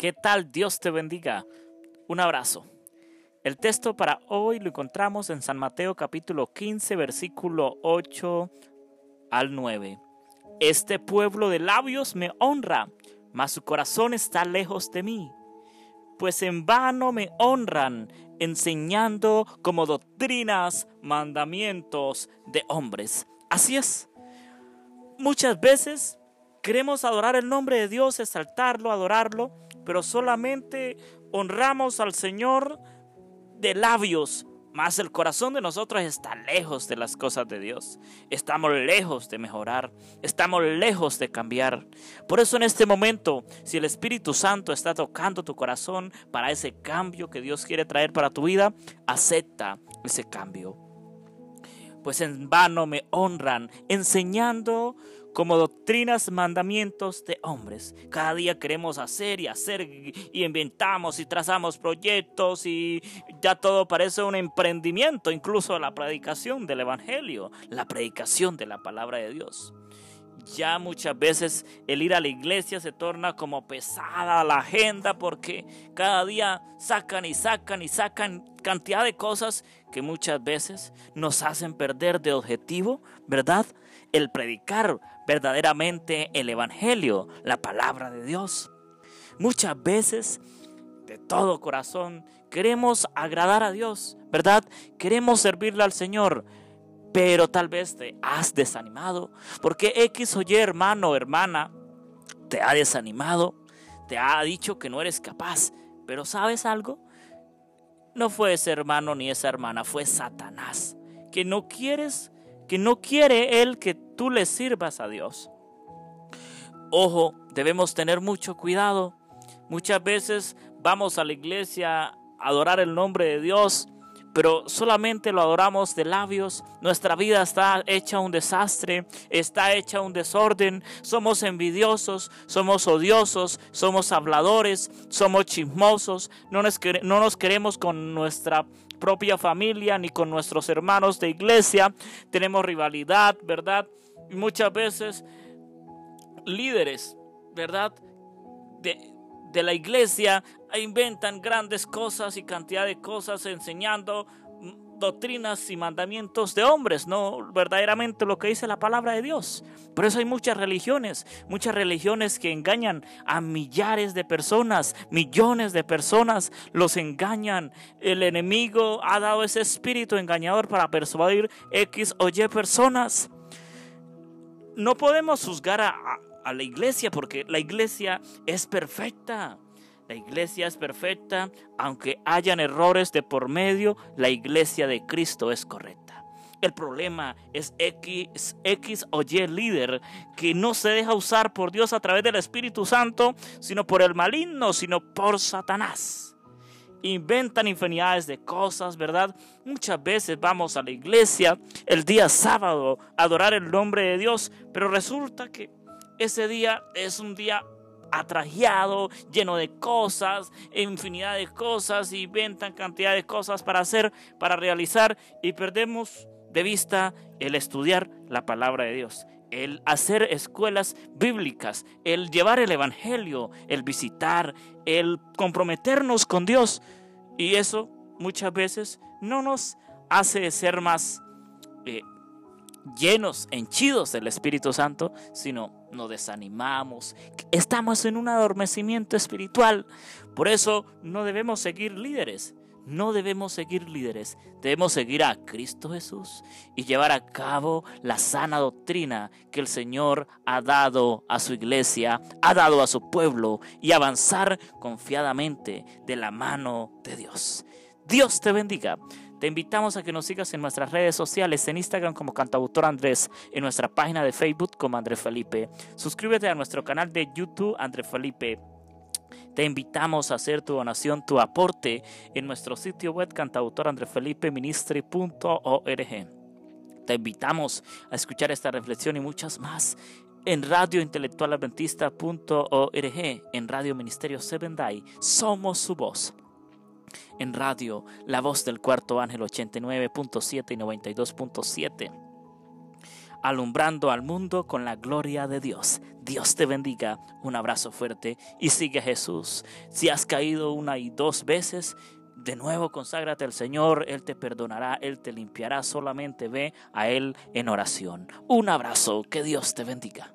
¿Qué tal? Dios te bendiga. Un abrazo. El texto para hoy lo encontramos en San Mateo capítulo 15 versículo 8 al 9. Este pueblo de labios me honra, mas su corazón está lejos de mí. Pues en vano me honran, enseñando como doctrinas mandamientos de hombres. Así es. Muchas veces queremos adorar el nombre de Dios, exaltarlo, adorarlo, pero solamente honramos al Señor de labios, mas el corazón de nosotros está lejos de las cosas de Dios. Estamos lejos de mejorar, estamos lejos de cambiar. Por eso en este momento, si el Espíritu Santo está tocando tu corazón para ese cambio que Dios quiere traer para tu vida, acepta ese cambio. Pues en vano me honran enseñando como doctrinas, mandamientos de hombres. Cada día queremos hacer y hacer y inventamos y trazamos proyectos y ya todo parece un emprendimiento, incluso la predicación del Evangelio, la predicación de la palabra de Dios. Ya muchas veces el ir a la iglesia se torna como pesada la agenda porque cada día sacan y sacan y sacan cantidad de cosas que muchas veces nos hacen perder de objetivo, ¿verdad? El predicar verdaderamente el Evangelio, la palabra de Dios. Muchas veces, de todo corazón, queremos agradar a Dios, ¿verdad? Queremos servirle al Señor, pero tal vez te has desanimado, porque X o Y hermano o hermana te ha desanimado, te ha dicho que no eres capaz, pero ¿sabes algo? No fue ese hermano ni esa hermana, fue Satanás, que no quieres, que no quiere él que tú le sirvas a Dios. Ojo, debemos tener mucho cuidado. Muchas veces vamos a la iglesia a adorar el nombre de Dios, pero solamente lo adoramos de labios. Nuestra vida está hecha un desastre, está hecha un desorden. Somos envidiosos, somos odiosos, somos habladores, somos chismosos. No nos, no nos queremos con nuestra propia familia ni con nuestros hermanos de iglesia. Tenemos rivalidad, ¿verdad? Y muchas veces líderes, ¿verdad? De, de la iglesia inventan grandes cosas y cantidad de cosas enseñando doctrinas y mandamientos de hombres, no verdaderamente lo que dice la palabra de Dios. Por eso hay muchas religiones, muchas religiones que engañan a millares de personas, millones de personas los engañan. El enemigo ha dado ese espíritu engañador para persuadir X o Y personas. No podemos juzgar a, a la iglesia porque la iglesia es perfecta. La iglesia es perfecta, aunque hayan errores de por medio, la iglesia de Cristo es correcta. El problema es X, X o Y líder que no se deja usar por Dios a través del Espíritu Santo, sino por el maligno, sino por Satanás. Inventan infinidades de cosas, ¿verdad? Muchas veces vamos a la iglesia el día sábado a adorar el nombre de Dios, pero resulta que ese día es un día atrajeado, lleno de cosas, infinidad de cosas, y inventan cantidad de cosas para hacer, para realizar, y perdemos de vista el estudiar la palabra de Dios, el hacer escuelas bíblicas, el llevar el Evangelio, el visitar, el comprometernos con Dios. Y eso muchas veces no nos hace ser más eh, llenos, henchidos del Espíritu Santo, sino nos desanimamos, estamos en un adormecimiento espiritual. Por eso no debemos seguir líderes, no debemos seguir líderes, debemos seguir a Cristo Jesús y llevar a cabo la sana doctrina que el Señor ha dado a su iglesia, ha dado a su pueblo y avanzar confiadamente de la mano de Dios. Dios te bendiga. Te invitamos a que nos sigas en nuestras redes sociales, en Instagram como Cantautor Andrés, en nuestra página de Facebook como Andrés Felipe. Suscríbete a nuestro canal de YouTube Andrés Felipe. Te invitamos a hacer tu donación, tu aporte en nuestro sitio web cantautorandresfelipeministry.org. Te invitamos a escuchar esta reflexión y muchas más en radiointelectualadventista.org, en Radio Ministerio Seven Day. Somos su voz en radio La Voz del Cuarto Ángel 89.7 y 92.7. alumbrando al mundo con la gloria de Dios. Dios te bendiga, un abrazo fuerte y sigue a Jesús. Si has caído una y dos veces, de nuevo conságrate al Señor, Él te perdonará, Él te limpiará, solamente ve a Él en oración. Un abrazo, que Dios te bendiga.